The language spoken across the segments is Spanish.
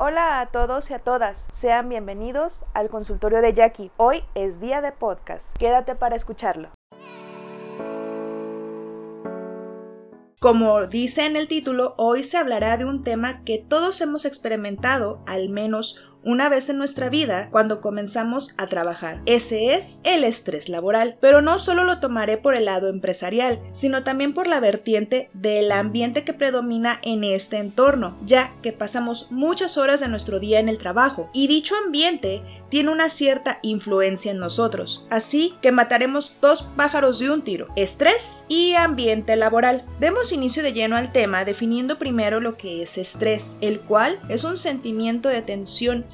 Hola a todos y a todas, sean bienvenidos al consultorio de Jackie. Hoy es día de podcast, quédate para escucharlo. Como dice en el título, hoy se hablará de un tema que todos hemos experimentado al menos una vez en nuestra vida cuando comenzamos a trabajar. Ese es el estrés laboral. Pero no solo lo tomaré por el lado empresarial, sino también por la vertiente del ambiente que predomina en este entorno, ya que pasamos muchas horas de nuestro día en el trabajo y dicho ambiente tiene una cierta influencia en nosotros. Así que mataremos dos pájaros de un tiro, estrés y ambiente laboral. Demos inicio de lleno al tema definiendo primero lo que es estrés, el cual es un sentimiento de tensión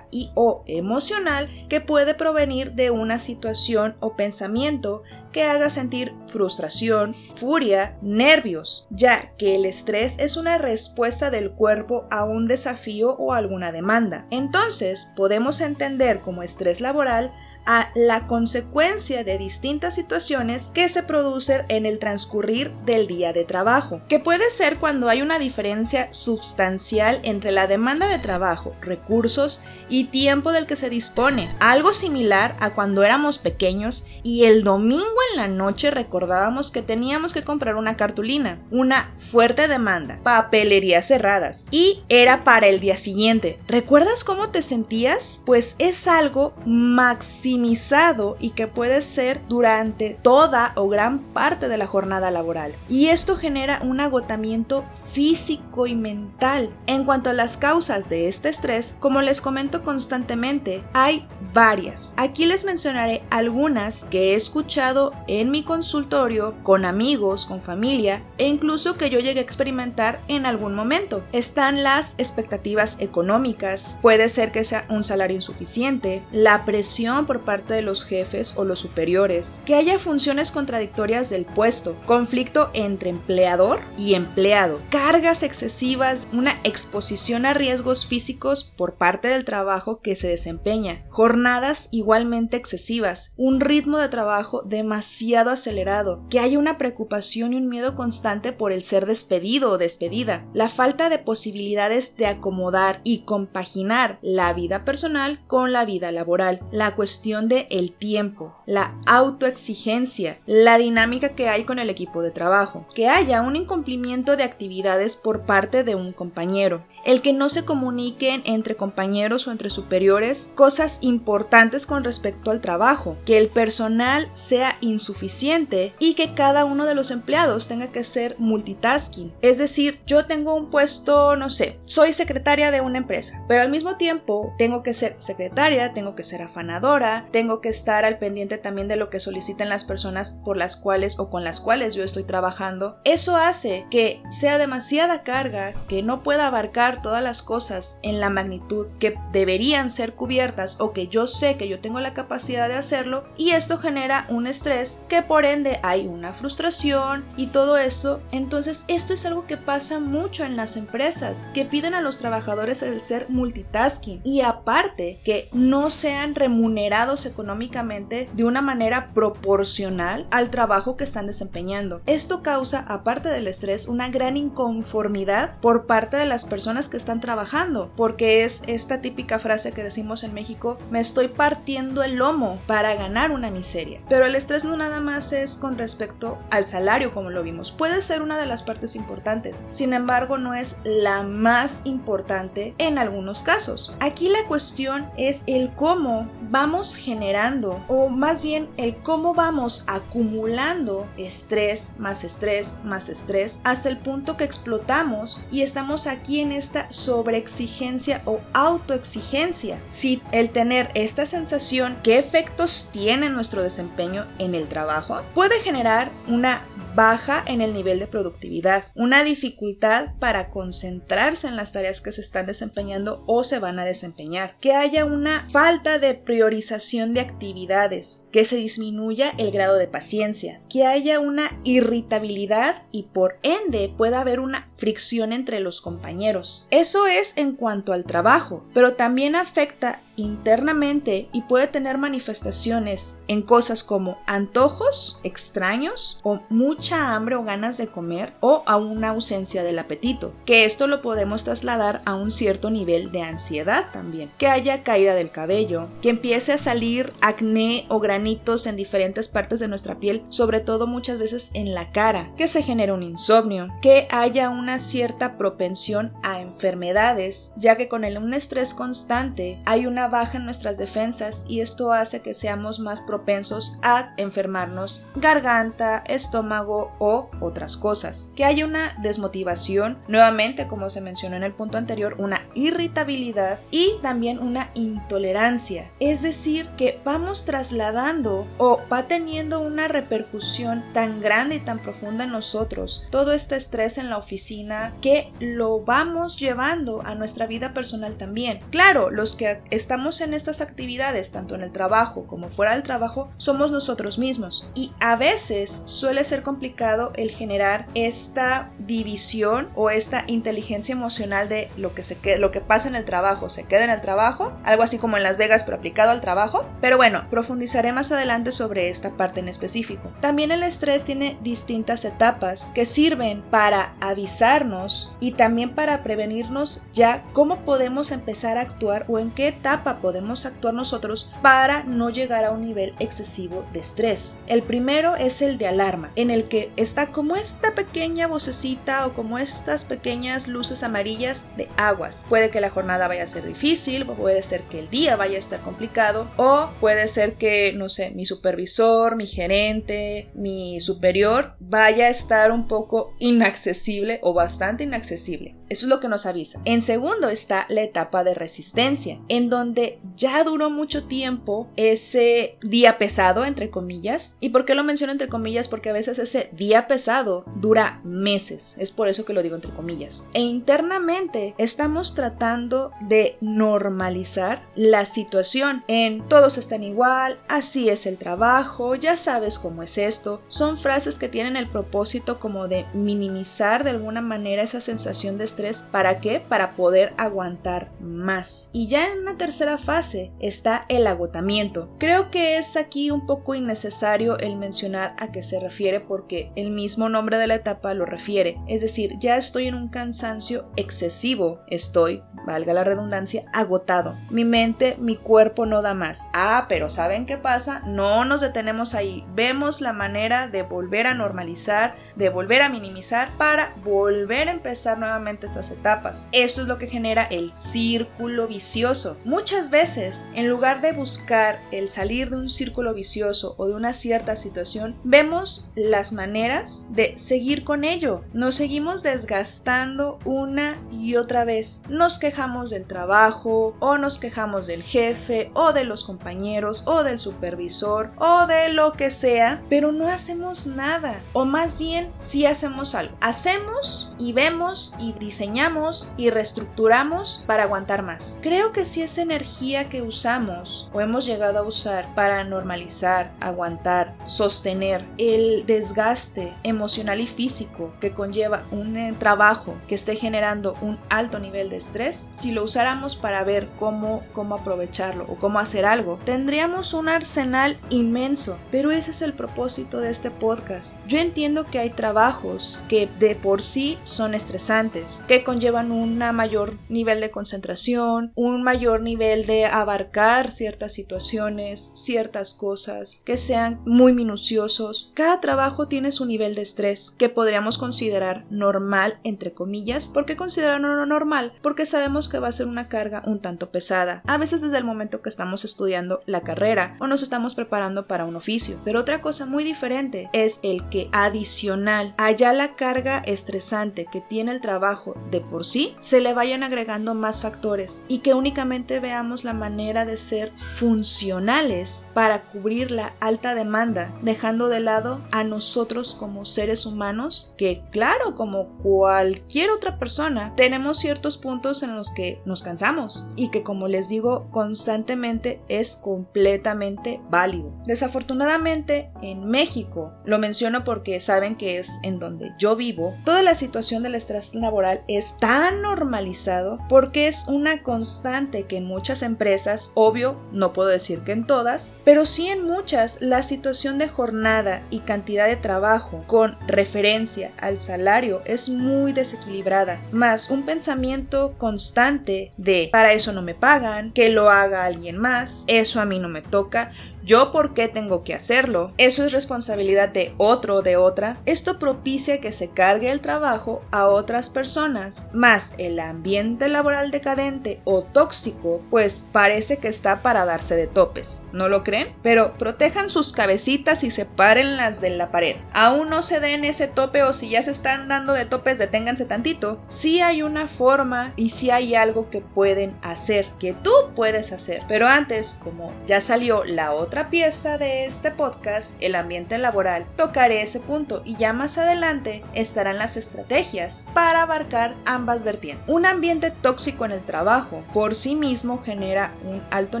y o emocional que puede provenir de una situación o pensamiento que haga sentir frustración, furia, nervios, ya que el estrés es una respuesta del cuerpo a un desafío o alguna demanda. Entonces, podemos entender como estrés laboral a la consecuencia de distintas situaciones que se producen en el transcurrir del día de trabajo, que puede ser cuando hay una diferencia sustancial entre la demanda de trabajo, recursos y tiempo del que se dispone, algo similar a cuando éramos pequeños y el domingo en la noche recordábamos que teníamos que comprar una cartulina, una fuerte demanda, papelerías cerradas y era para el día siguiente. ¿Recuerdas cómo te sentías? Pues es algo maximizado y que puede ser durante toda o gran parte de la jornada laboral. Y esto genera un agotamiento físico y mental. En cuanto a las causas de este estrés, como les comento constantemente, hay varias. Aquí les mencionaré algunas que he escuchado en mi consultorio, con amigos, con familia e incluso que yo llegué a experimentar en algún momento. Están las expectativas económicas, puede ser que sea un salario insuficiente, la presión por parte de los jefes o los superiores, que haya funciones contradictorias del puesto, conflicto entre empleador y empleado, cargas excesivas, una exposición a riesgos físicos por parte del trabajo que se desempeña, jornadas igualmente excesivas, un ritmo de trabajo demasiado acelerado, que haya una preocupación y un miedo constante por el ser despedido o despedida, la falta de posibilidades de acomodar y compaginar la vida personal con la vida laboral, la cuestión de el tiempo, la autoexigencia, la dinámica que hay con el equipo de trabajo, que haya un incumplimiento de actividades por parte de un compañero, el que no se comuniquen entre compañeros o entre superiores cosas importantes con respecto al trabajo, que el personal sea insuficiente y que cada uno de los empleados tenga que ser multitasking. Es decir, yo tengo un puesto, no sé, soy secretaria de una empresa, pero al mismo tiempo tengo que ser secretaria, tengo que ser afanadora, tengo que estar al pendiente también de lo que soliciten las personas por las cuales o con las cuales yo estoy trabajando. Eso hace que sea demasiada carga que no pueda abarcar todas las cosas en la magnitud que deberían ser cubiertas o que yo sé que yo tengo la capacidad de hacerlo y esto genera un estrés que por ende hay una frustración y todo eso. Entonces esto es algo que pasa mucho en las empresas que piden a los trabajadores el ser multitasking y aparte que no sean remunerados económicamente de una manera proporcional al trabajo que están desempeñando. Esto causa, aparte del estrés, una gran inconformidad por parte de las personas que están trabajando, porque es esta típica frase que decimos en México, me estoy partiendo el lomo para ganar una miseria. Pero el estrés no nada más es con respecto al salario como lo vimos, puede ser una de las partes importantes, sin embargo no es la más importante en algunos casos. Aquí la cuestión es el cómo vamos generando, o más bien el cómo vamos acumulando estrés, más estrés, más estrés, hasta el punto que explotamos y estamos aquí en este esta sobreexigencia o autoexigencia. Si el tener esta sensación, ¿qué efectos tiene nuestro desempeño en el trabajo? Puede generar una baja en el nivel de productividad, una dificultad para concentrarse en las tareas que se están desempeñando o se van a desempeñar, que haya una falta de priorización de actividades, que se disminuya el grado de paciencia, que haya una irritabilidad y por ende pueda haber una fricción entre los compañeros. Eso es en cuanto al trabajo, pero también afecta internamente y puede tener manifestaciones en cosas como antojos extraños o mucha hambre o ganas de comer o a una ausencia del apetito, que esto lo podemos trasladar a un cierto nivel de ansiedad también, que haya caída del cabello, que empiece a salir acné o granitos en diferentes partes de nuestra piel, sobre todo muchas veces en la cara, que se genere un insomnio, que haya una cierta propensión a enfermedades, ya que con el, un estrés constante hay una baja en nuestras defensas y esto hace que seamos más propensos a enfermarnos garganta, estómago o otras cosas. Que haya una desmotivación, nuevamente como se mencionó en el punto anterior, una irritabilidad y también una intolerancia. Es decir, que vamos trasladando o va teniendo una repercusión tan grande y tan profunda en nosotros todo este estrés en la oficina que lo vamos llevando a nuestra vida personal también. Claro, los que estamos en estas actividades, tanto en el trabajo como fuera del trabajo, somos nosotros mismos. Y a veces suele ser complicado el generar esta división o esta inteligencia emocional de lo que, se lo que pasa en el trabajo se queda en el trabajo, algo así como en Las Vegas pero aplicado al trabajo. Pero bueno, profundizaré más adelante sobre esta parte en específico. También el estrés tiene distintas etapas que sirven para avisarnos y también para prevenirnos ya cómo podemos empezar a actuar o en qué etapa podemos actuar nosotros para no llegar a un nivel excesivo de estrés. El primero es el de alarma, en el que está como esta pequeña vocecita o como estas pequeñas luces amarillas de aguas. Puede que la jornada vaya a ser difícil, puede ser que el día vaya a estar complicado o puede ser que, no sé, mi supervisor, mi gerente, mi superior vaya a estar un poco inaccesible o bastante inaccesible. Eso es lo que nos avisa. En segundo está la etapa de resistencia, en donde ya duró mucho tiempo ese día pesado, entre comillas. ¿Y por qué lo menciono entre comillas? Porque a veces ese día pesado dura meses. Es por eso que lo digo entre comillas. E internamente estamos tratando de normalizar la situación en todos están igual, así es el trabajo, ya sabes cómo es esto. Son frases que tienen el propósito como de minimizar de alguna manera esa sensación de estrés ¿Para qué? Para poder aguantar más. Y ya en una tercera fase está el agotamiento. Creo que es aquí un poco innecesario el mencionar a qué se refiere porque el mismo nombre de la etapa lo refiere. Es decir, ya estoy en un cansancio excesivo. Estoy, valga la redundancia, agotado. Mi mente, mi cuerpo no da más. Ah, pero ¿saben qué pasa? No nos detenemos ahí. Vemos la manera de volver a normalizar, de volver a minimizar para volver a empezar nuevamente estas etapas. Esto es lo que genera el círculo vicioso. Muchas veces, en lugar de buscar el salir de un círculo vicioso o de una cierta situación, vemos las maneras de seguir con ello. Nos seguimos desgastando una y otra vez. Nos quejamos del trabajo o nos quejamos del jefe o de los compañeros o del supervisor o de lo que sea, pero no hacemos nada. O más bien, si hacemos algo. Hacemos y vemos y diseñamos y reestructuramos para aguantar más. Creo que si esa energía que usamos o hemos llegado a usar para normalizar, aguantar, sostener el desgaste emocional y físico que conlleva un eh, trabajo que esté generando un alto nivel de estrés, si lo usáramos para ver cómo, cómo aprovecharlo o cómo hacer algo, tendríamos un arsenal inmenso. Pero ese es el propósito de este podcast. Yo entiendo que hay trabajos que de por sí son estresantes, que conllevan un mayor nivel de concentración, un mayor nivel de abarcar ciertas situaciones, ciertas cosas, que sean muy minuciosos. Cada trabajo tiene su nivel de estrés que podríamos considerar normal, entre comillas. ¿Por qué considerarlo normal? Porque sabemos que va a ser una carga un tanto pesada, a veces desde el momento que estamos estudiando la carrera o nos estamos preparando para un oficio. Pero otra cosa muy diferente es el que adicional allá la carga estresante que tiene el trabajo de por sí, se le vayan agregando más factores y que únicamente veamos la manera de ser funcionales para cubrir la alta demanda, dejando de lado a nosotros como seres humanos, que claro, como cualquier otra persona, tenemos ciertos puntos en los que nos cansamos y que como les digo constantemente es completamente válido. Desafortunadamente en México, lo menciono porque saben que es en donde yo vivo, toda la situación del estrés laboral es tan normalizado porque es una constante que en muchas empresas, obvio, no puedo decir que en todas, pero sí en muchas, la situación de jornada y cantidad de trabajo con referencia al salario es muy desequilibrada, más un pensamiento constante de para eso no me pagan, que lo haga alguien más, eso a mí no me toca, yo por qué tengo que hacerlo. Eso es responsabilidad de otro o de otra. Esto propicia que se cargue el trabajo a otras personas. Más el ambiente laboral decadente o tóxico, pues parece que está para darse de topes. ¿No lo creen? Pero protejan sus cabecitas y separen las de la pared. Aún no se den ese tope o si ya se están dando de topes, deténganse tantito. Si hay una forma y si hay algo que pueden hacer, que tú puedes hacer. Pero antes, como ya salió la otra otra pieza de este podcast, el ambiente laboral, tocaré ese punto y ya más adelante estarán las estrategias para abarcar ambas vertientes. Un ambiente tóxico en el trabajo por sí mismo genera un alto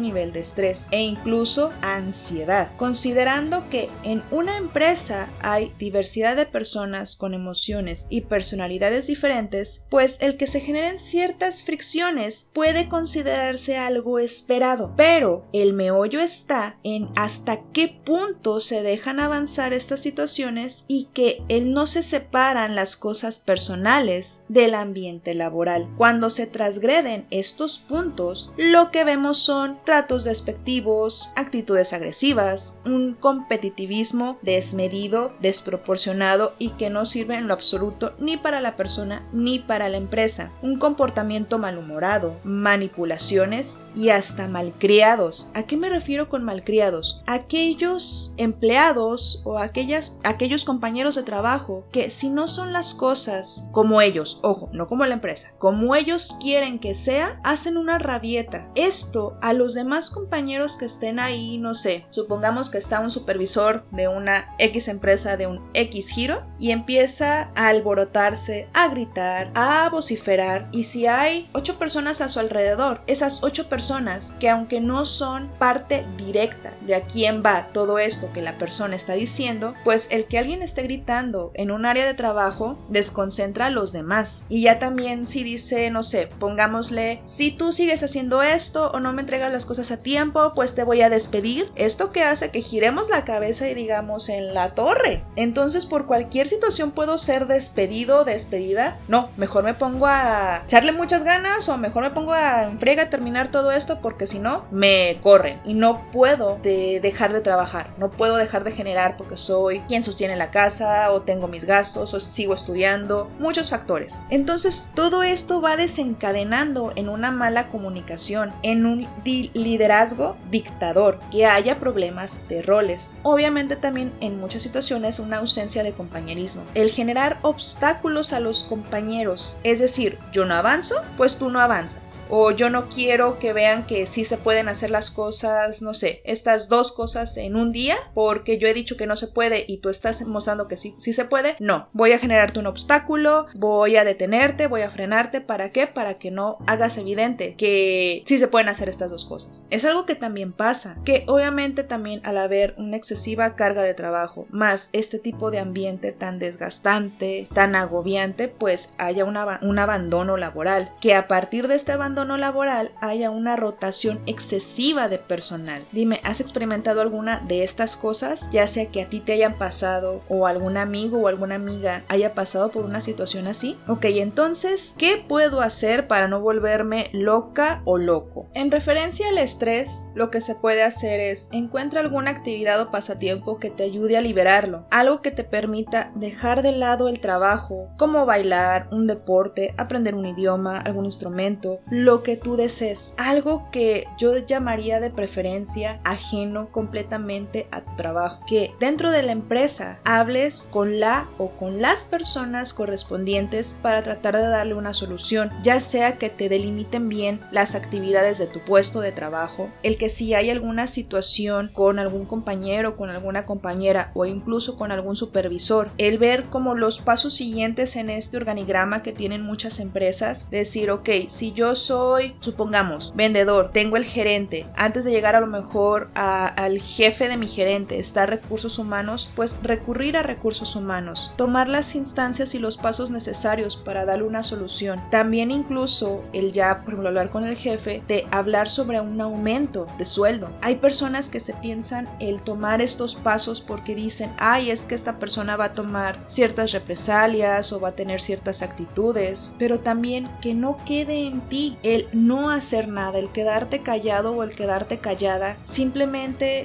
nivel de estrés e incluso ansiedad, considerando que en una empresa hay diversidad de personas con emociones y personalidades diferentes, pues el que se generen ciertas fricciones puede considerarse algo esperado, pero el meollo está en hasta qué punto se dejan avanzar estas situaciones y que él no se separan las cosas personales del ambiente laboral. Cuando se transgreden estos puntos, lo que vemos son tratos despectivos, actitudes agresivas, un competitivismo desmedido, desproporcionado y que no sirve en lo absoluto ni para la persona ni para la empresa, un comportamiento malhumorado, manipulaciones y hasta malcriados. ¿A qué me refiero con malcriados? Aquellos empleados o aquellas, aquellos compañeros de trabajo que si no son las cosas como ellos, ojo, no como la empresa, como ellos quieren que sea, hacen una rabieta. Esto a los demás compañeros que estén ahí, no sé, supongamos que está un supervisor de una X empresa de un X giro y empieza a alborotarse, a gritar, a vociferar y si hay ocho personas a su alrededor, esas ocho personas que aunque no son parte directa de a quién va todo esto que la persona está diciendo, pues el que alguien esté gritando en un área de trabajo desconcentra a los demás. Y ya también si dice, no sé, pongámosle, si tú sigues haciendo esto o no me entregas las cosas a tiempo, pues te voy a despedir. Esto que hace que giremos la cabeza y digamos en la torre. Entonces por cualquier situación puedo ser despedido o despedida. No, mejor me pongo a echarle muchas ganas o mejor me pongo a enfrega a terminar todo esto porque si no me corren y no puedo dejar de trabajar. No puedo dejar de generar porque soy quien sostiene la casa o tengo mis gastos o sigo estudiando. Muchos factores. Entonces todo esto va desencadenando en una mala comunicación, en un liderazgo dictador, que haya problemas de roles. Obviamente también en muchas situaciones una ausencia de compañerismo. El generar obstáculos a los compañeros. Es decir, yo no avanzo, pues tú no avanzas. O yo no quiero que vean que sí se pueden hacer las cosas, no sé, dos cosas en un día porque yo he dicho que no se puede y tú estás mostrando que sí, sí se puede, no, voy a generarte un obstáculo, voy a detenerte, voy a frenarte, ¿para qué? Para que no hagas evidente que sí se pueden hacer estas dos cosas. Es algo que también pasa, que obviamente también al haber una excesiva carga de trabajo, más este tipo de ambiente tan desgastante, tan agobiante, pues haya un abandono laboral, que a partir de este abandono laboral haya una rotación excesiva de personal. Dime, ¿has experimentado alguna de estas cosas, ya sea que a ti te hayan pasado o algún amigo o alguna amiga haya pasado por una situación así. Ok, entonces, ¿qué puedo hacer para no volverme loca o loco? En referencia al estrés, lo que se puede hacer es encuentra alguna actividad o pasatiempo que te ayude a liberarlo, algo que te permita dejar de lado el trabajo, como bailar, un deporte, aprender un idioma, algún instrumento, lo que tú desees, algo que yo llamaría de preferencia ajeno completamente a tu trabajo. Que dentro de la empresa hables con la o con las personas correspondientes para tratar de darle una solución, ya sea que te delimiten bien las actividades de tu puesto de trabajo, el que si hay alguna situación con algún compañero, con alguna compañera o incluso con algún supervisor, el ver como los pasos siguientes en este organigrama que tienen muchas empresas, decir, ok, si yo soy, supongamos, vendedor, tengo el gerente, antes de llegar a lo mejor a al jefe de mi gerente, está recursos humanos, pues recurrir a recursos humanos, tomar las instancias y los pasos necesarios para darle una solución. También incluso el ya, por hablar con el jefe, de hablar sobre un aumento de sueldo. Hay personas que se piensan el tomar estos pasos porque dicen, ay, es que esta persona va a tomar ciertas represalias o va a tener ciertas actitudes, pero también que no quede en ti el no hacer nada, el quedarte callado o el quedarte callada, simplemente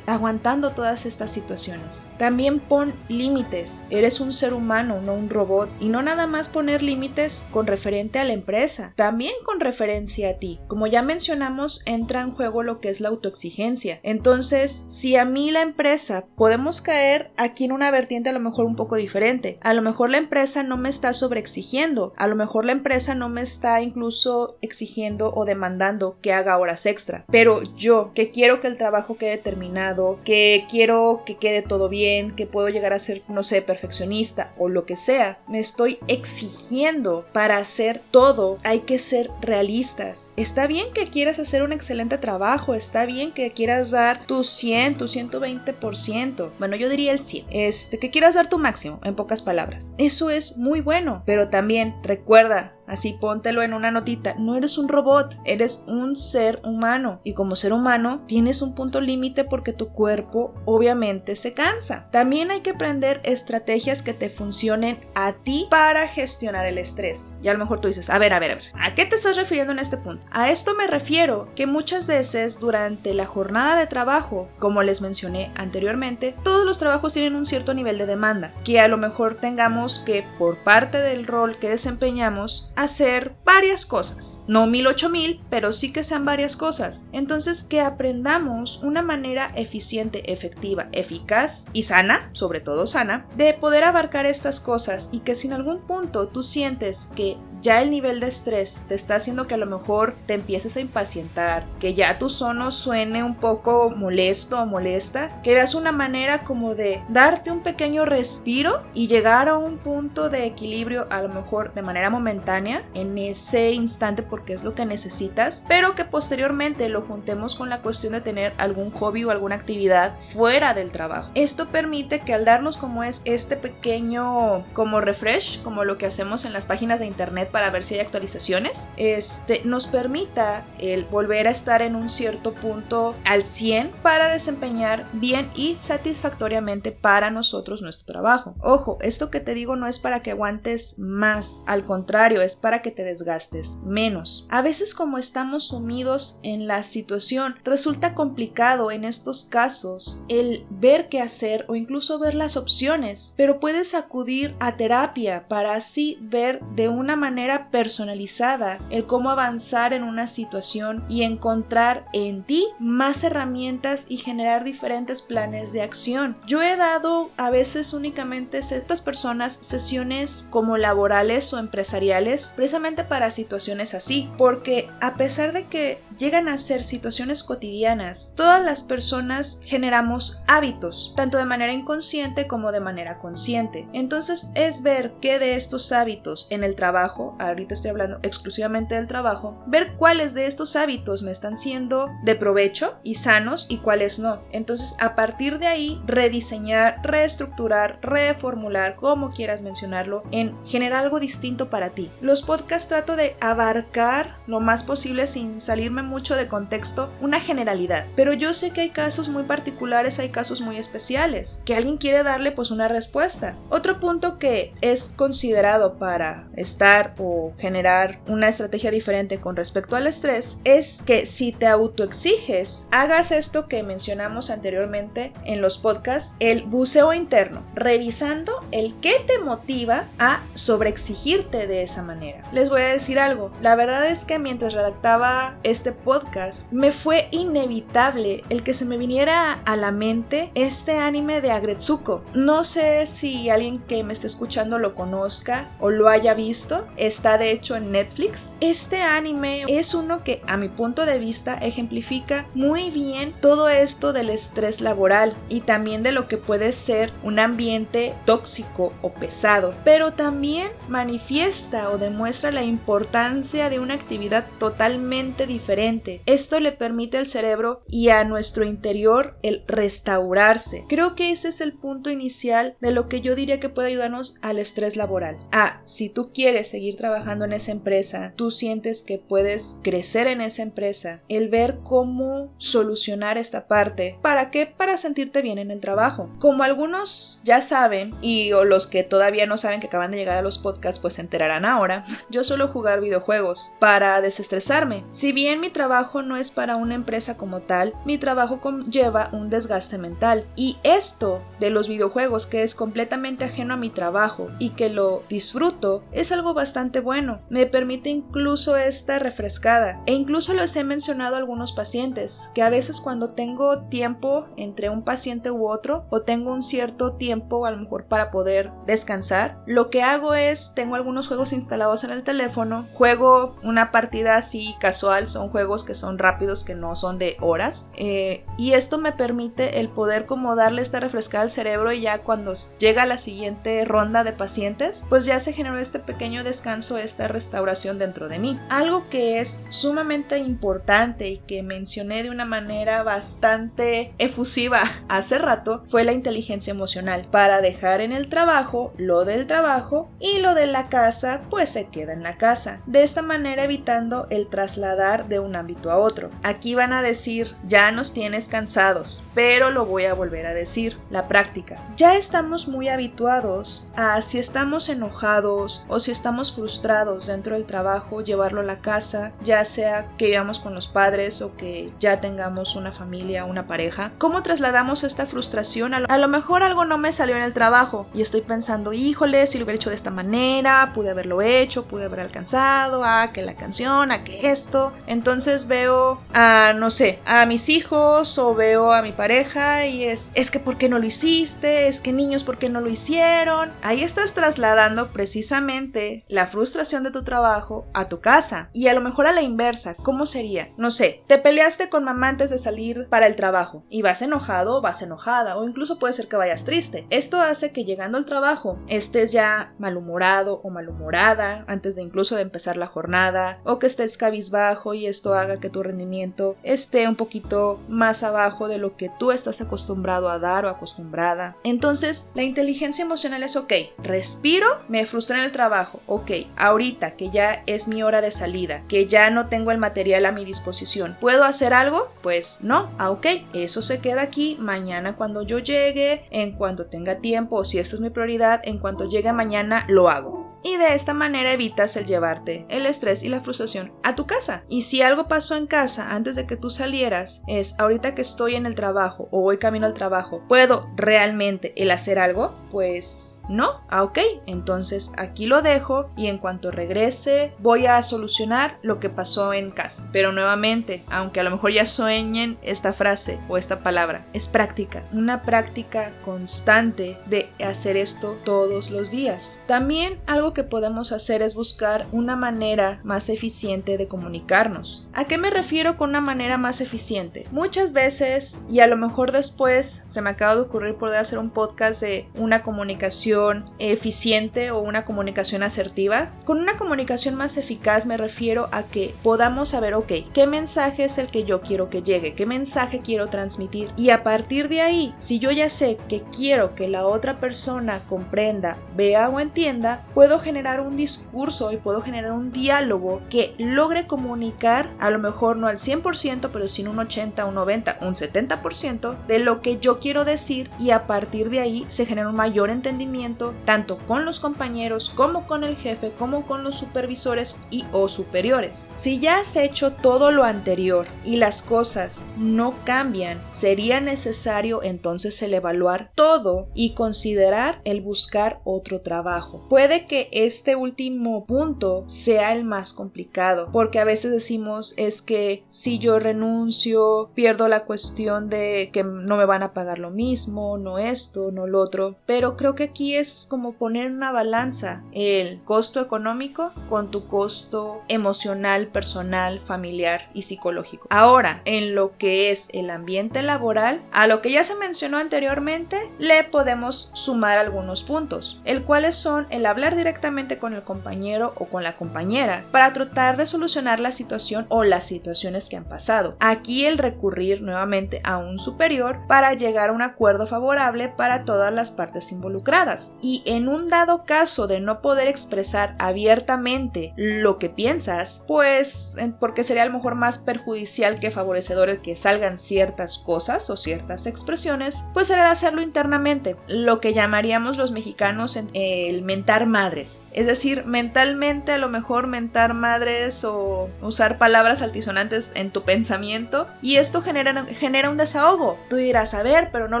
aguantando todas estas situaciones. También pon límites, eres un ser humano, no un robot, y no nada más poner límites con referente a la empresa, también con referencia a ti. Como ya mencionamos, entra en juego lo que es la autoexigencia. Entonces, si a mí la empresa podemos caer aquí en una vertiente a lo mejor un poco diferente, a lo mejor la empresa no me está sobreexigiendo, a lo mejor la empresa no me está incluso exigiendo o demandando que haga horas extra, pero yo que quiero que el trabajo quede terminado, que quiero que quede todo bien, que puedo llegar a ser, no sé, perfeccionista o lo que sea, me estoy exigiendo para hacer todo, hay que ser realistas. Está bien que quieras hacer un excelente trabajo, está bien que quieras dar tu 100, tu 120%, bueno, yo diría el 100, este, que quieras dar tu máximo, en pocas palabras. Eso es muy bueno, pero también recuerda, Así póntelo en una notita. No eres un robot, eres un ser humano. Y como ser humano tienes un punto límite porque tu cuerpo obviamente se cansa. También hay que aprender estrategias que te funcionen a ti para gestionar el estrés. Y a lo mejor tú dices, a ver, a ver, a ver, ¿a qué te estás refiriendo en este punto? A esto me refiero que muchas veces durante la jornada de trabajo, como les mencioné anteriormente, todos los trabajos tienen un cierto nivel de demanda, que a lo mejor tengamos que por parte del rol que desempeñamos hacer varias cosas. No mil ocho mil, pero sí que sean varias cosas. Entonces que aprendamos una manera eficiente, efectiva, eficaz y sana, sobre todo sana, de poder abarcar estas cosas y que si en algún punto tú sientes que ya el nivel de estrés te está haciendo que a lo mejor te empieces a impacientar, que ya tu sono suene un poco molesto o molesta, que veas una manera como de darte un pequeño respiro y llegar a un punto de equilibrio a lo mejor de manera momentánea en ese instante porque es lo que necesitas, pero que posteriormente lo juntemos con la cuestión de tener algún hobby o alguna actividad fuera del trabajo. Esto permite que al darnos como es este pequeño como refresh, como lo que hacemos en las páginas de internet para ver si hay actualizaciones, este, nos permita el volver a estar en un cierto punto al 100 para desempeñar bien y satisfactoriamente para nosotros nuestro trabajo. Ojo, esto que te digo no es para que aguantes más, al contrario, es para que te desgastes menos. A veces como estamos sumidos en la situación, resulta complicado en estos casos el ver qué hacer o incluso ver las opciones, pero puedes acudir a terapia para así ver de una manera personalizada el cómo avanzar en una situación y encontrar en ti más herramientas y generar diferentes planes de acción. Yo he dado a veces únicamente a ciertas personas sesiones como laborales o empresariales precisamente para situaciones así, porque a pesar de que llegan a ser situaciones cotidianas, todas las personas generamos hábitos, tanto de manera inconsciente como de manera consciente. Entonces es ver qué de estos hábitos en el trabajo ahorita estoy hablando exclusivamente del trabajo, ver cuáles de estos hábitos me están siendo de provecho y sanos y cuáles no. Entonces, a partir de ahí, rediseñar, reestructurar, reformular, como quieras mencionarlo, en generar algo distinto para ti. Los podcasts trato de abarcar lo más posible sin salirme mucho de contexto una generalidad, pero yo sé que hay casos muy particulares, hay casos muy especiales, que alguien quiere darle pues una respuesta. Otro punto que es considerado para estar o generar una estrategia diferente con respecto al estrés es que si te autoexiges, hagas esto que mencionamos anteriormente en los podcasts, el buceo interno, revisando el que te motiva a sobreexigirte de esa manera. Les voy a decir algo, la verdad es que mientras redactaba este podcast, me fue inevitable el que se me viniera a la mente este anime de Agretsuko. No sé si alguien que me esté escuchando lo conozca o lo haya visto está de hecho en Netflix. Este anime es uno que a mi punto de vista ejemplifica muy bien todo esto del estrés laboral y también de lo que puede ser un ambiente tóxico o pesado, pero también manifiesta o demuestra la importancia de una actividad totalmente diferente Esto le permite al cerebro y a nuestro interior el restaurarse. Creo que ese es el punto inicial de lo que yo diría que puede ayudarnos al estrés laboral. Ah, si tú quieres seguir trabajando en esa empresa, tú sientes que puedes crecer en esa empresa, el ver cómo solucionar esta parte. ¿Para qué? Para sentirte bien en el trabajo. Como algunos ya saben, y o los que todavía no saben que acaban de llegar a los podcasts, pues se enterarán ahora, yo suelo jugar videojuegos para desestresarme. Si bien mi trabajo no es para una empresa como tal, mi trabajo conlleva un desgaste mental. Y esto de los videojuegos, que es completamente ajeno a mi trabajo y que lo disfruto, es algo bastante bueno. Me permite incluso esta refrescada. E incluso los he mencionado a algunos pacientes, que a veces cuando tengo tiempo entre un paciente u otro, o tengo un cierto tiempo a lo mejor para poder descansar, lo que hago es, tengo algunos juegos instalados en el teléfono, juego una partida así casual, son juegos que son rápidos, que no son de horas, eh, y esto me permite el poder como darle esta refrescada al cerebro y ya cuando llega la siguiente ronda de pacientes, pues ya se generó este pequeño descanso, esta restauración dentro de mí. Algo que es sumamente importante y que mencioné de una manera bastante efusiva hace rato fue la inteligencia emocional para dejar en el trabajo lo del trabajo y lo de la casa pues se queda en la casa. De esta manera evitando el trasladar de ámbito a otro. Aquí van a decir ya nos tienes cansados, pero lo voy a volver a decir, la práctica. Ya estamos muy habituados a si estamos enojados o si estamos frustrados dentro del trabajo, llevarlo a la casa, ya sea que vivamos con los padres o que ya tengamos una familia, una pareja. ¿Cómo trasladamos esta frustración? A lo, mejor algo no me salió en el trabajo y estoy pensando, híjole, si lo hubiera hecho de esta manera, pude haberlo hecho, pude haber alcanzado, a que la canción, a que esto. Entonces veo a, no sé, a mis hijos o veo a mi pareja y es, es que ¿por qué no lo hiciste? Es que niños, ¿por qué no lo hicieron? Ahí estás trasladando precisamente la frustración de tu trabajo a tu casa. Y a lo mejor a la inversa, ¿cómo sería? No sé, te peleaste con mamá antes de salir para el trabajo y vas enojado vas enojada o incluso puede ser que vayas triste. Esto hace que llegando al trabajo estés ya malhumorado o malhumorada antes de incluso de empezar la jornada o que estés cabizbajo y esto haga que tu rendimiento esté un poquito más abajo de lo que tú estás acostumbrado a dar o acostumbrada. Entonces, la inteligencia emocional es ok, respiro, me frustra en el trabajo, ok, ahorita que ya es mi hora de salida, que ya no tengo el material a mi disposición, ¿puedo hacer algo? Pues no, ah, ok, eso se queda aquí, mañana cuando yo llegue, en cuanto tenga tiempo, si esto es mi prioridad, en cuanto llegue mañana lo hago y de esta manera evitas el llevarte el estrés y la frustración a tu casa. Y si algo pasó en casa antes de que tú salieras, es ahorita que estoy en el trabajo o voy camino al trabajo, ¿puedo realmente el hacer algo? Pues no, ah, ok, entonces aquí lo dejo y en cuanto regrese voy a solucionar lo que pasó en casa. Pero nuevamente, aunque a lo mejor ya sueñen esta frase o esta palabra, es práctica, una práctica constante de hacer esto todos los días. También algo que podemos hacer es buscar una manera más eficiente de comunicarnos. ¿A qué me refiero con una manera más eficiente? Muchas veces, y a lo mejor después se me acaba de ocurrir poder hacer un podcast de una comunicación eficiente o una comunicación asertiva. Con una comunicación más eficaz me refiero a que podamos saber, ok, qué mensaje es el que yo quiero que llegue, qué mensaje quiero transmitir. Y a partir de ahí, si yo ya sé que quiero que la otra persona comprenda, vea o entienda, puedo generar un discurso y puedo generar un diálogo que logre comunicar, a lo mejor no al 100%, pero sin un 80, un 90, un 70% de lo que yo quiero decir y a partir de ahí se genera un mayor entendimiento tanto con los compañeros como con el jefe como con los supervisores y o superiores. Si ya has hecho todo lo anterior y las cosas no cambian, sería necesario entonces el evaluar todo y considerar el buscar otro trabajo. Puede que este último punto sea el más complicado porque a veces decimos es que si yo renuncio pierdo la cuestión de que no me van a pagar lo mismo, no esto, no lo otro, pero creo que aquí es como poner una balanza el costo económico con tu costo emocional, personal, familiar y psicológico. Ahora, en lo que es el ambiente laboral, a lo que ya se mencionó anteriormente, le podemos sumar algunos puntos, el cuales son el hablar directamente con el compañero o con la compañera para tratar de solucionar la situación o las situaciones que han pasado. Aquí el recurrir nuevamente a un superior para llegar a un acuerdo favorable para todas las partes involucradas. Y en un dado caso de no poder expresar abiertamente lo que piensas, pues porque sería a lo mejor más perjudicial que favorecedor el que salgan ciertas cosas o ciertas expresiones, pues será hacerlo internamente, lo que llamaríamos los mexicanos en el mentar madres. Es decir, mentalmente a lo mejor mentar madres o usar palabras altisonantes en tu pensamiento y esto genera, genera un desahogo. Tú dirás, a ver, pero no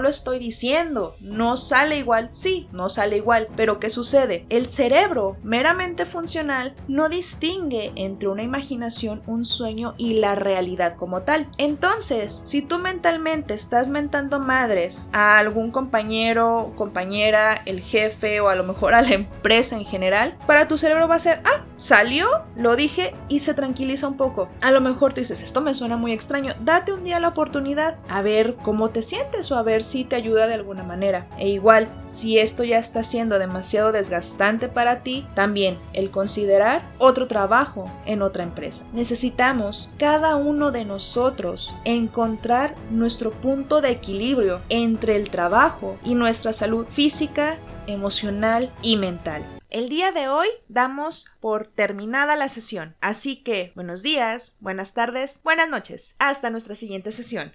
lo estoy diciendo, no sale igual, sí, no sale igual, pero ¿qué sucede? El cerebro meramente funcional no distingue entre una imaginación, un sueño y la realidad como tal. Entonces, si tú mentalmente estás mentando madres a algún compañero, compañera, el jefe o a lo mejor a la empresa en general, para tu cerebro va a ser, ah, salió, lo dije y se tranquiliza un poco. A lo mejor tú dices, esto me suena muy extraño, date un día la oportunidad a ver cómo te sientes o a ver si te ayuda de alguna manera. E igual, si esto ya está siendo demasiado desgastante para ti, también el considerar otro trabajo en otra empresa. Necesitamos cada uno de nosotros encontrar nuestro punto de equilibrio entre el trabajo y nuestra salud física, emocional y mental. El día de hoy damos por terminada la sesión, así que buenos días, buenas tardes, buenas noches. Hasta nuestra siguiente sesión.